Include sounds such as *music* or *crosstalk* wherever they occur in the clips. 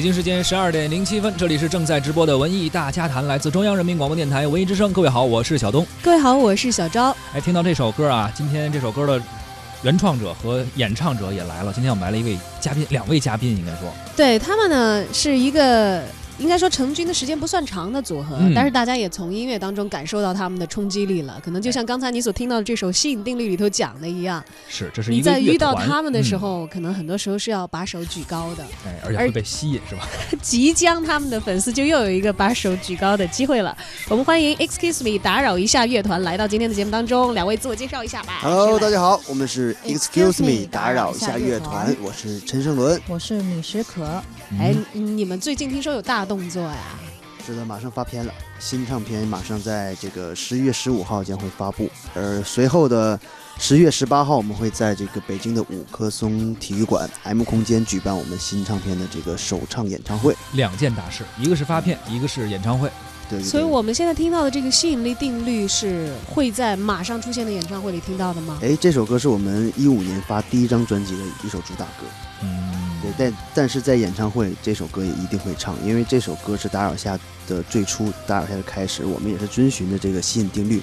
北京时间十二点零七分，这里是正在直播的文艺大家谈，来自中央人民广播电台文艺之声。各位好，我是小东。各位好，我是小昭。哎，听到这首歌啊，今天这首歌的原创者和演唱者也来了。今天我们来了一位嘉宾，两位嘉宾应该说，对他们呢是一个应该说成军的时间不算长的组合，嗯但是大家也从音乐当中感受到他们的冲击力了。可能就像刚才你所听到的这首《吸引定律》里头讲的一样，是这是一个你在遇到他们的时，嗯候，可能很多时候是要把手举高的。哎，而且会被吸引是吧？即将他们的粉丝就又有一个把手举高的机会了。我们欢迎 Excuse Me 打扰一下乐团来到今天的节目当中，两位自我介绍一下吧。Hello，大家家好，我们是 Excuse me，Me，打扰一下乐团打扰一下乐团，我是陈胜伦。我是米石可，哎嗯，你们最近听说有大动作呀？是的，马上发片了，新唱片马上在这个十一月十五号将会发布，而随后的十月十八号，我们会在这个北京的五棵松体育馆 M 空间举办我们新唱片的这个首唱演唱会。两件大事，一个是发片，一个是演唱会。对对对，所以我们现在听到的这个吸引力定律是会在马上出现的演唱会里听到的吗？哎，这首歌是我们一五年发第一张专辑的一首主打歌。嗯，对，但但是在演唱会这首歌也一定会唱，因为这首歌是打扰下的最初，打扰下的开始。我们也是遵循着这个吸引定律，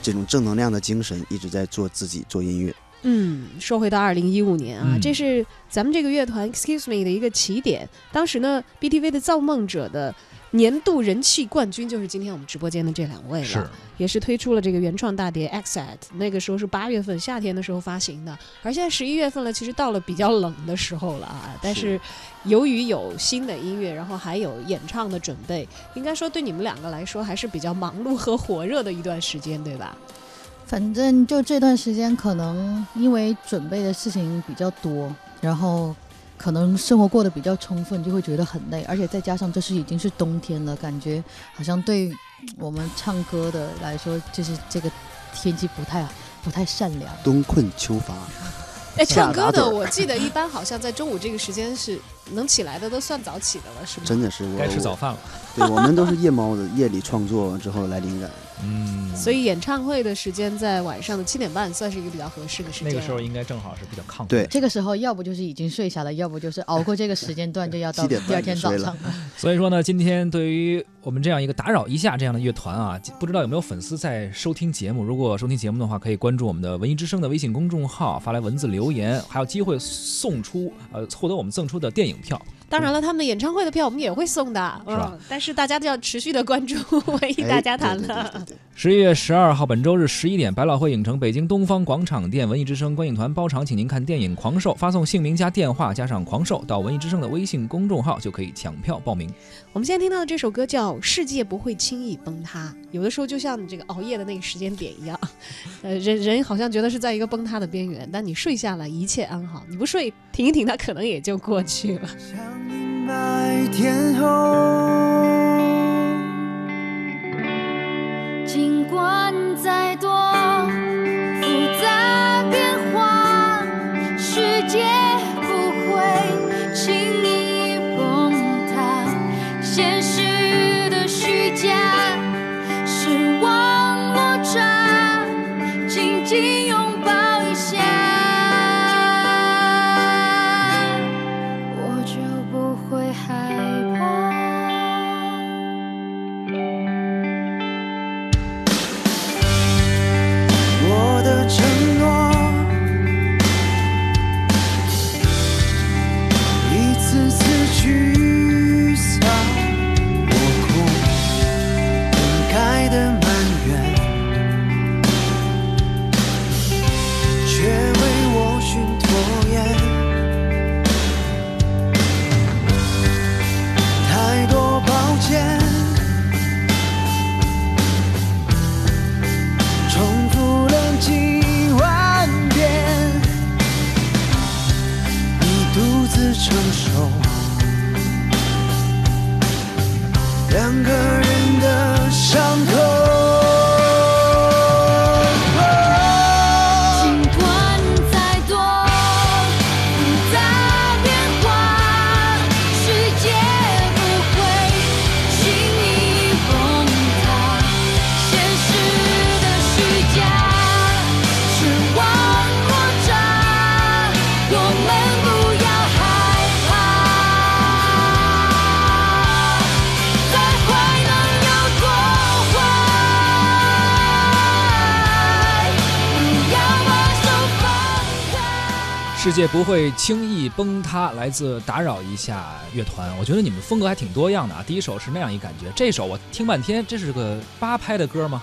这种正能量的精神，一直在做自己做音乐。嗯，说回到二零一五年啊，嗯这是咱们这个乐团 Excuse Me 的一个起点。当时呢，BTV 的《造梦者》的年度人气冠军就是今天我们直播间的这两位了，是也是推出了这个原创大碟《Exit》，那个时候是八月份夏天的时候发行的，而现在十一月份了，其实到了比较冷的时候了啊。但是由于有新的音乐，然后还有演唱的准备，应该说对你们两个来说还是比较忙碌和火热的一段时间，对吧？反正就这段时间，可能因为准备的事情比较多，然后可能生活过得比较充分，就会觉得很累，而且再加上这是已经是冬天了，感觉好像对我们唱歌的来说，就是这个天气不太不太善良。冬困秋乏，哎，唱歌的，我记得一般好像在中午这个时间是能起来的，都算早起的了，是吗？真的是我该吃早饭了。对，我们都是夜猫子，夜里创作之后来灵感。嗯，所以演唱会的时间在晚上的七点半，算是一个比较合适的时间。那个时候应该正好是比较亢奋。对这个时候，要不就是已经睡下了，要不就是熬过这个时间段，就要到7点半第二天早上。所以说呢，今天对于我们这样一个打扰一下这样的乐团啊，不知道有没有粉丝在收听节目？如果收听节目的话，可以关注我们的文艺之声的微信公众号，发来文字留言，还有机会送出呃获得我们赠出的电影票。当然了，他们的演唱会的票我们也会送的，是吧嗯，但是大家都要持续的关注文艺哎大家谈了。对对对十一月十二号，本周日十一点，百老汇影城北京东方广场店文艺之声观影团包场，请您看电影《狂兽》，发送姓名加电话加上“狂兽”到文艺之声的微信公众号就可以抢票报名。我们现在听到的这首歌叫《世界不会轻易崩塌》，有的时候就像你这个熬夜的那个时间点一样，*laughs* 呃，人人好像觉得是在一个崩塌的边缘，但你睡下了，一切安好；你不睡，挺一挺，它可能也就过去了。像阴霾天后，尽管再多界不会轻易崩塌，来自打扰一下乐团。我觉得你们风格还挺多样的啊。第一首是那样一感觉，这首我听半天，这是个八拍的歌吗？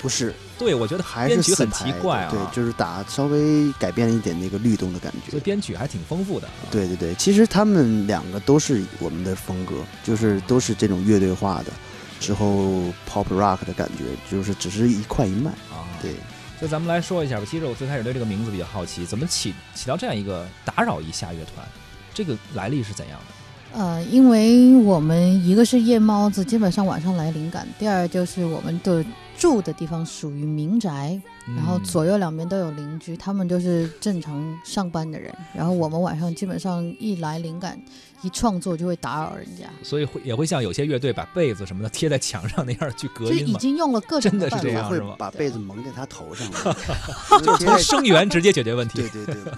不是，对，我觉得还编曲很是四拍奇怪啊，对，就是打稍微改变了一点那个律动的感觉所以。编曲还挺丰富的啊。对对对，其实他们两个都是我们的风格，就是都是这种乐队化的，之后 pop rock 的感觉，就是只是一快一慢。啊，对，所以咱们来说一下吧。其实我最开始对这个名字比较好奇，怎么起起到这样一个打扰一下乐团，这个来历是怎样的？呃，因为我们一个是夜猫子，基本上晚上来灵感；第二就是我们的住的地方属于民宅，然后嗯左右两边都有邻居，他们就是正常上班的人，然后我们晚上基本上一来灵感，一创作就会打扰人家，所以会也会像有些乐队把被子什么的贴在墙上那样去隔就已嘛，经用了各种真的是办法。这样是吗？会把被子蒙在他头上，*laughs* 就是从声源直接解决问题。对对对，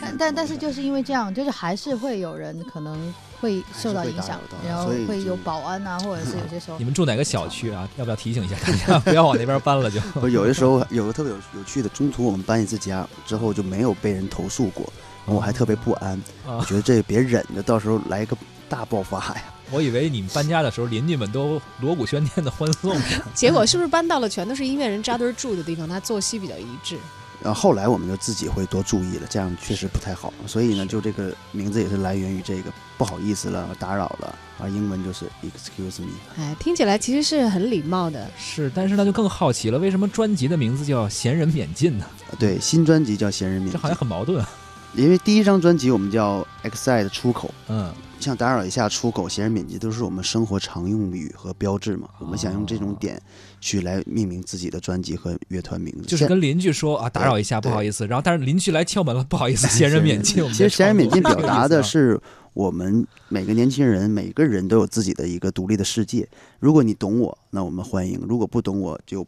但但但是就是因为这样，就是还是会有人可能会受到影响然后会有保安啊，或者是有些时候你们住哪个小区啊？要不要提醒一下大家，*laughs* 不要往那边搬了就？不有的时候有个特别有有趣的，中途我们搬一次家之后就没有被人投诉过，然后我还特别不安，啊我觉得这别忍着，到时候来一个大爆发呀。*laughs* 我以为你们搬家的时候，邻居们都锣鼓喧天的欢送。*laughs* 结果是不是搬到了全都是音乐人扎堆儿住的地方？他作息比较一致。然后后来我们就自己会多注意了，这样确实不太好。所以呢，就这个名字也是来源于这个不好意思了，打扰了，啊，英文就是 excuse me。哎，听起来其实是很礼貌的。是，但是那就更好奇了，为什么专辑的名字叫“闲人免进”呢？对，新专辑叫《闲人免进这好像》，很矛盾啊。因为第一张专辑我们叫 Excite 出口，嗯，像打扰一下出口、闲人免进都是我们生活常用语和标志嘛。我们想用这种点去来命名自己的专辑和乐团名字，就是跟邻居说啊，打扰一下，不好意思。然后，但是邻居来敲门了，不好意思，闲人免进。其实闲人免进表达的是 *laughs* 我们每个年轻人，每个人都有自己的一个独立的世界。如果你懂我，那我们欢迎；如果不懂我，就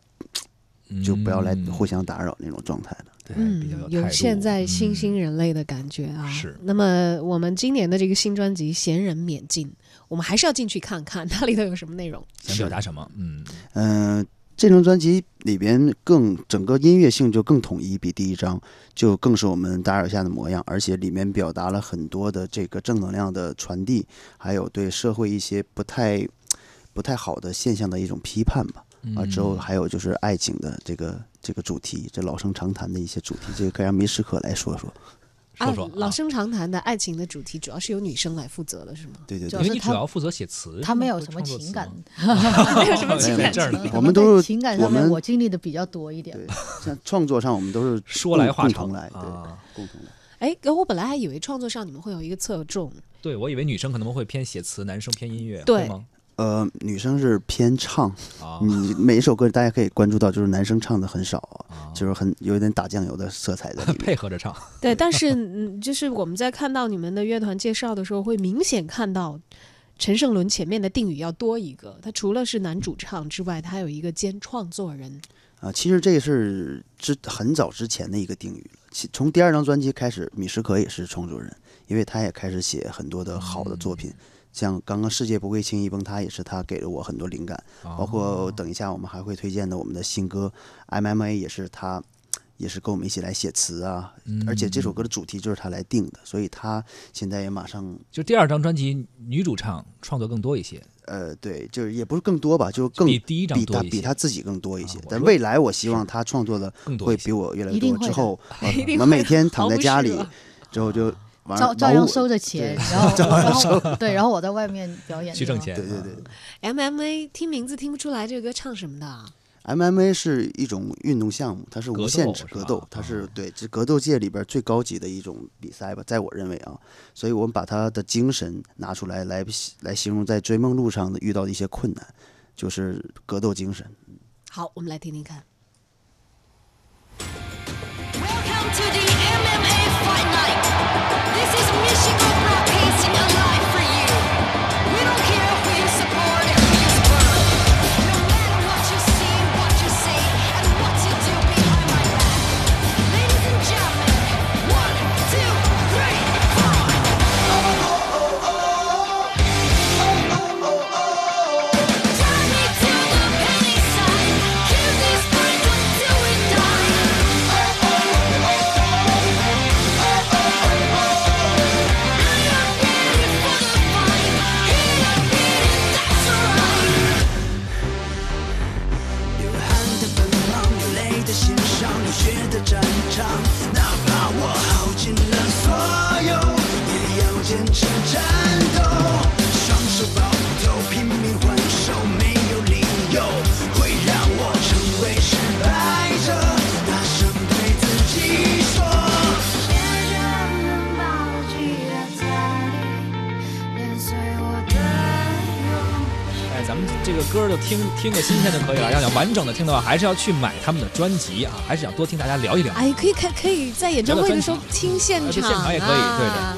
就不要来嗯互相打扰那种状态了。对，嗯比较，态度有现在新嗯兴人类的感觉啊。是那么我们今年的这个新专辑《闲人免进》，我们还是要进去看看，它里头有什么内容。想表达什么？嗯，嗯、这张专辑里边更整个音乐性就更统一，比第一张就更是我们打扰下的模样，而且里面表达了很多的这个正能量的传递，还有对社会一些不太不太好的现象的一种批判吧。啊，之后嗯还有就是爱情的这个这个主题，这老生常谈的一些主题，这个可以让梅时可来说说。说说啊，老生常谈的爱情的主题，主要是由女生来负责的，是吗？对对对主要，是他因为你主要负责写词，他没有什么情感 *laughs* 没有什么情感我们都是在情感上面我经历的比较多一点对。像创作上我们都是说来共话长来，对，啊。共同来。哎，我本来还以为创作上你们会有一个侧重，对，我以为女生可能会偏写词，男生偏音乐，对会吗？呃，女生是偏唱，啊，你每一首歌大家可以关注到，就是男生唱的很少，啊。就是很有一点打酱油的色彩在里面。*laughs* 配合着唱，*laughs* 对，但是嗯，就是我们在看到你们的乐团介绍的时候，会明显看到陈胜伦前面的定语要多一个，他除了是男主唱之外，他还有一个兼创作人。啊，其实这是之很早之前的一个定语。了。其从第二张专辑开始，米什可也是创作人，因为他也开始写很多的好的作品，像刚刚《世界不会轻易崩塌》也是他给了我很多灵感，包哦括等一下我们还会推荐的我们的新歌《MMA》也是他。也是跟我们一起来写词啊，而且这首歌的主题就是他来定的，所以他现在也马上就第二张专辑女主唱创作更多一些，呃，对，就是也不是更多吧，就更比第一张比他比他自己更多一些。但未来我希望他创作的会比我越来越多。之后，*laughs* 我们每天躺在家里之后就晚照 *laughs* *laughs* 照样收着钱，然后然后对，然后我在外面表演去挣钱，对对对啊。MMA 听名字听不出来这个歌唱什么的啊，MMA 是一种运动项目，它是无限制斗格斗，它是啊对这格斗界里边最高级的一种比赛吧，在我认为啊，所以我们把它的精神拿出来来来形容在追梦路上的遇到的一些困难，就是格斗精神。好，我们来听听看。哎，咱们这个歌就听听个新鲜就可以了。要想完整的听的话，还是要去买他们的专辑啊，还是想多听大家聊一聊。哎，可以看，可以在演唱会的时候听现场现场也可以对的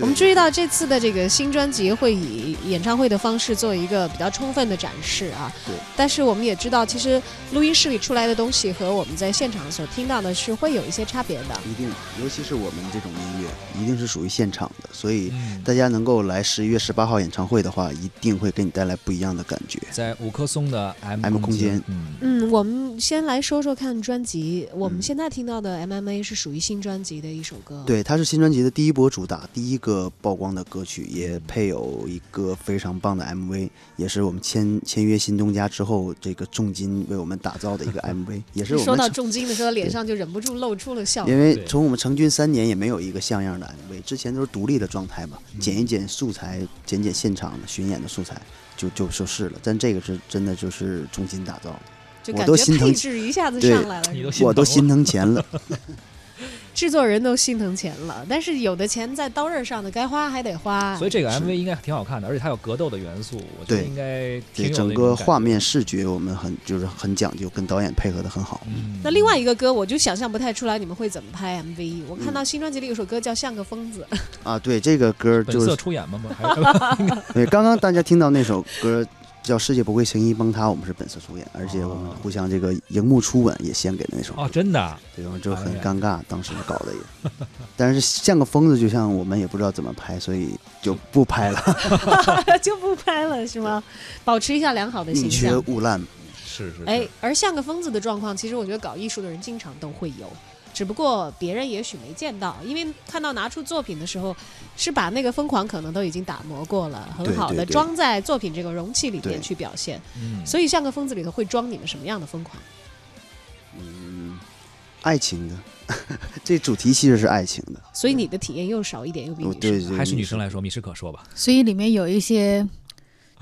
我们注意到这次的这个新专辑会以演唱会的方式做一个比较充分的展示啊。对。但是我们也知道，其实录音室里出来的东西和我们在现场所听到的是会有一些差别的。一定，尤其是我们这种音乐，一定是属于现场的，所以嗯，大家能够来十一月十八号演唱会的话，一定会给你带来不一样的感觉。在五棵松的 M M 空间嗯，嗯，我们先来说说看专辑。我们嗯现在听到的 MMA 是属于新专辑的一首歌。。对，它是新专辑的第一波主打，第一个曝光的歌曲，也配有一个非常棒的 MV，也是我们签签约新东家之后，这个重金为我们打造的一个 MV，也是我们说到重金的时候，脸上就忍不住露出了笑。因为从我们成军三年也没有一个像样的 MV，之前都是独立的状态嘛，嗯剪一剪素材，剪剪现场的巡演的素材，就就就是了。但这个是真的就是重金打造，我就感觉都心疼配置一下子对上来了，我都心疼钱了。*laughs* 制作人都心疼钱了，但是有的钱在刀刃上的，该花还得花。所以这个 MV 应该挺好看的，而且它有格斗的元素，我觉得应该挺对整个画面视觉我们很就是很讲究，跟导演配合的很好。嗯那另外一个歌，我就想象不太出来你们会怎么拍 MV。我看到新专辑里有首歌叫《像个疯子》，啊，对这个歌本色就是出演吗？不 *laughs* 对刚刚大家听到那首歌叫《世界不会轻易崩塌》，我们是本色出演，而且我们哦互相这个荧幕初吻也献给了那首歌。哦，真的啊对，我们就很尴尬，当时搞的也。*laughs* 但是像个疯子，就像我们也不知道怎么拍，所以就不拍了，*laughs* 就不拍了是吗？保持一下良好的形宁缺象。毋滥。是是，是哎，而像个疯子的状况，其实我觉得搞艺术的人经常都会有，只不过别人也许没见到，因为看到拿出作品的时候，是把那个疯狂可能都已经打磨过了，很好的装在作品这个容器里面去表现。嗯，所以像个疯子里头会装你们什么样的疯狂？嗯，爱情的，*laughs* 这主题其实是爱情的。所以你的体验又少一点，又比女生。哦对对，还是女生来说，米诗可说吧。所以里面有一些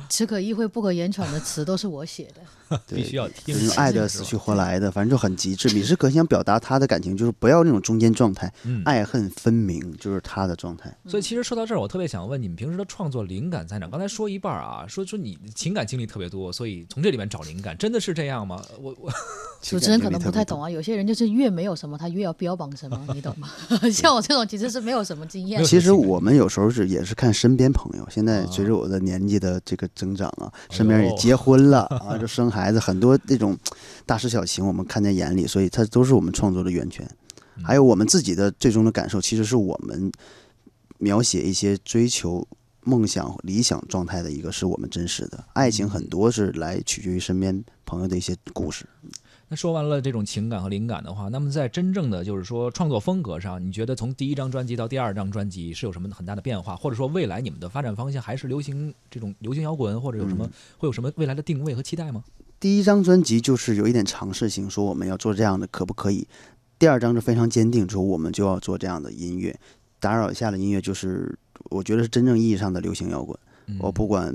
只可意会不可言传的词都是我写的。*laughs* 对必须要听就是用爱的死去活来的，反正就很极致。米氏可想表达他的感情，就是不要那种中间状态，嗯，爱恨分明，就是他的状态。所以其实说到这儿，我特别想问你们平时的创作灵感在哪？刚才说一半啊，说说你情感经历特别多，所以从这里面找灵感，真的是这样吗？我我 *laughs* 主持人可能不太懂啊，有些人就是越没有什么，他越要标榜什么，你懂吗？*laughs* 像我这种其实是没有什么经验。其实我们有时候是也是看身边朋友，现在啊随着我的年纪的这个增长啊，身边也结婚了 *laughs* 啊，就生孩子，很多那种大事小情我们看在眼里，所以它都是我们创作的源泉。嗯还有我们自己的最终的感受，其实是我们描写一些追求梦想、理想状态的一个，是我们真实的爱情，很多是来取决于身边朋友的一些故事。那说完了这种情感和灵感的话，那么在真正的就是说创作风格上，你觉得从第一张专辑到第二张专辑是有什么很大的变化，或者说未来你们的发展方向还是流行这种流行摇滚，或者有什么、会有什么未来的定位和期待吗？第一张专辑就是有一点尝试性，说我们要做这样的，可不可以？第二张是非常坚定，说我们就要做这样的音乐。打扰一下的音乐就是，我觉得是真正意义上的流行摇滚。嗯我不管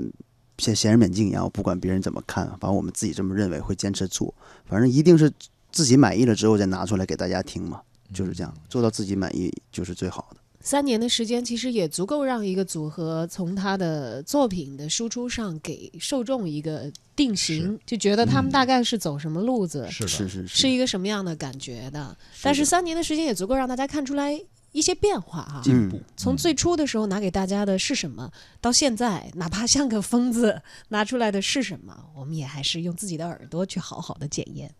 像闲人免镜一样，不管别人怎么看，反正我们自己这么认为，会坚持做，反正一定是自己满意了之后再拿出来给大家听嘛，就是这样，做到自己满意就是最好的。三年的时间，其实也足够让一个组合从他的作品的输出上给受众一个定型，就觉得他们嗯大概是走什么路子，是，是是是一个什么样的感觉的。但是三年的时间也足够让大家看出来一些变化哈、进步嗯。从最初的时候拿给大家的是什么，到现在哪怕像个疯子拿出来的是什么，我们也还是用自己的耳朵去好好的检验。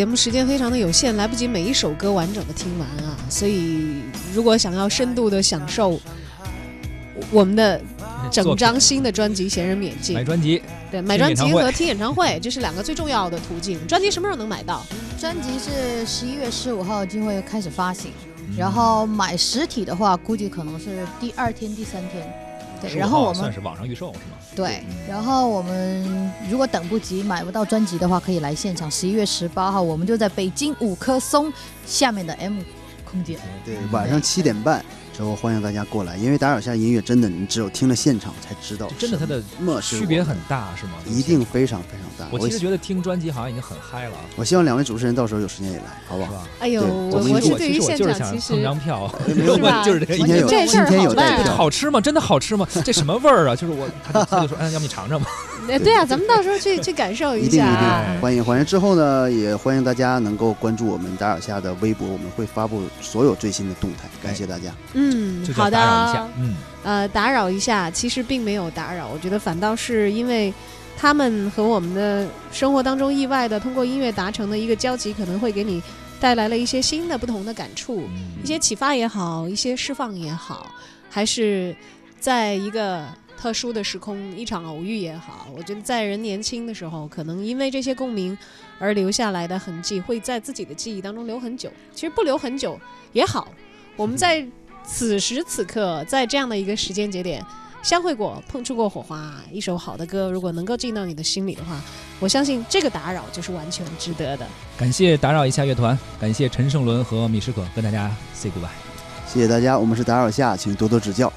节目时间非常的有限，来不及每一首歌完整的听完啊。所以，如果想要深度的享受我们的整张新的专辑《闲人免进买》，专辑，对，买专辑和听演唱会，这是两个最重要的途径。专辑什么时候能买到？专辑是十一月十五号就会开始发行，嗯然后买实体的话，估计可能是第二天、第三天。对，然后我们算是网上预售是吗？对，然后我们如果等不及买不到专辑的话，可以来现场。十一月十八号，我们就在北京五棵松下面的 M 空间。对，晚上七点半之后欢迎大家过来，因为打扰下音乐真的你只有听了现场才知道，真的它的区别很大是吗？一定非常非常大。我其实觉得听专辑好像已经很嗨了，我希望两位主持人到时候有时间也来，好不好？哎呦，对我我们其实我是对于其实我就是现场其实想蹭张票，没有是吧我就是。今天有今天有票，好吃吗？真的好吃吗？这什么味儿啊？就是我，他就他就说，嗯，要不你尝尝吧。哎对啊，咱们到时候去去感受一下欢迎欢迎。之后呢，也欢迎大家能够关注我们打扰下的微博，我们会发布所有最新的动态。感谢大家。嗯好的，，嗯，呃，打扰一下，其实并没有打扰，我觉得反倒是因为他们和我们的生活当中意外的通过音乐达成的一个交集，可能会给你带来了一些新的不同的感触，嗯一些启发也好，一些释放也好，还是在一个特殊的时空一场偶遇也好，我觉得在人年轻的时候，可能因为这些共鸣而留下来的痕迹，会在自己的记忆当中留很久。其实不留很久也好，我们在此时此刻，在这样的一个时间节点。相会过，碰触过火花，一首好的歌，如果能够进到你的心里的话，我相信这个打扰就是完全值得的。感谢打扰一下乐团，感谢陈胜伦和米诗可跟大家 say goodbye。谢谢大家，我们是打扰下，请多多指教。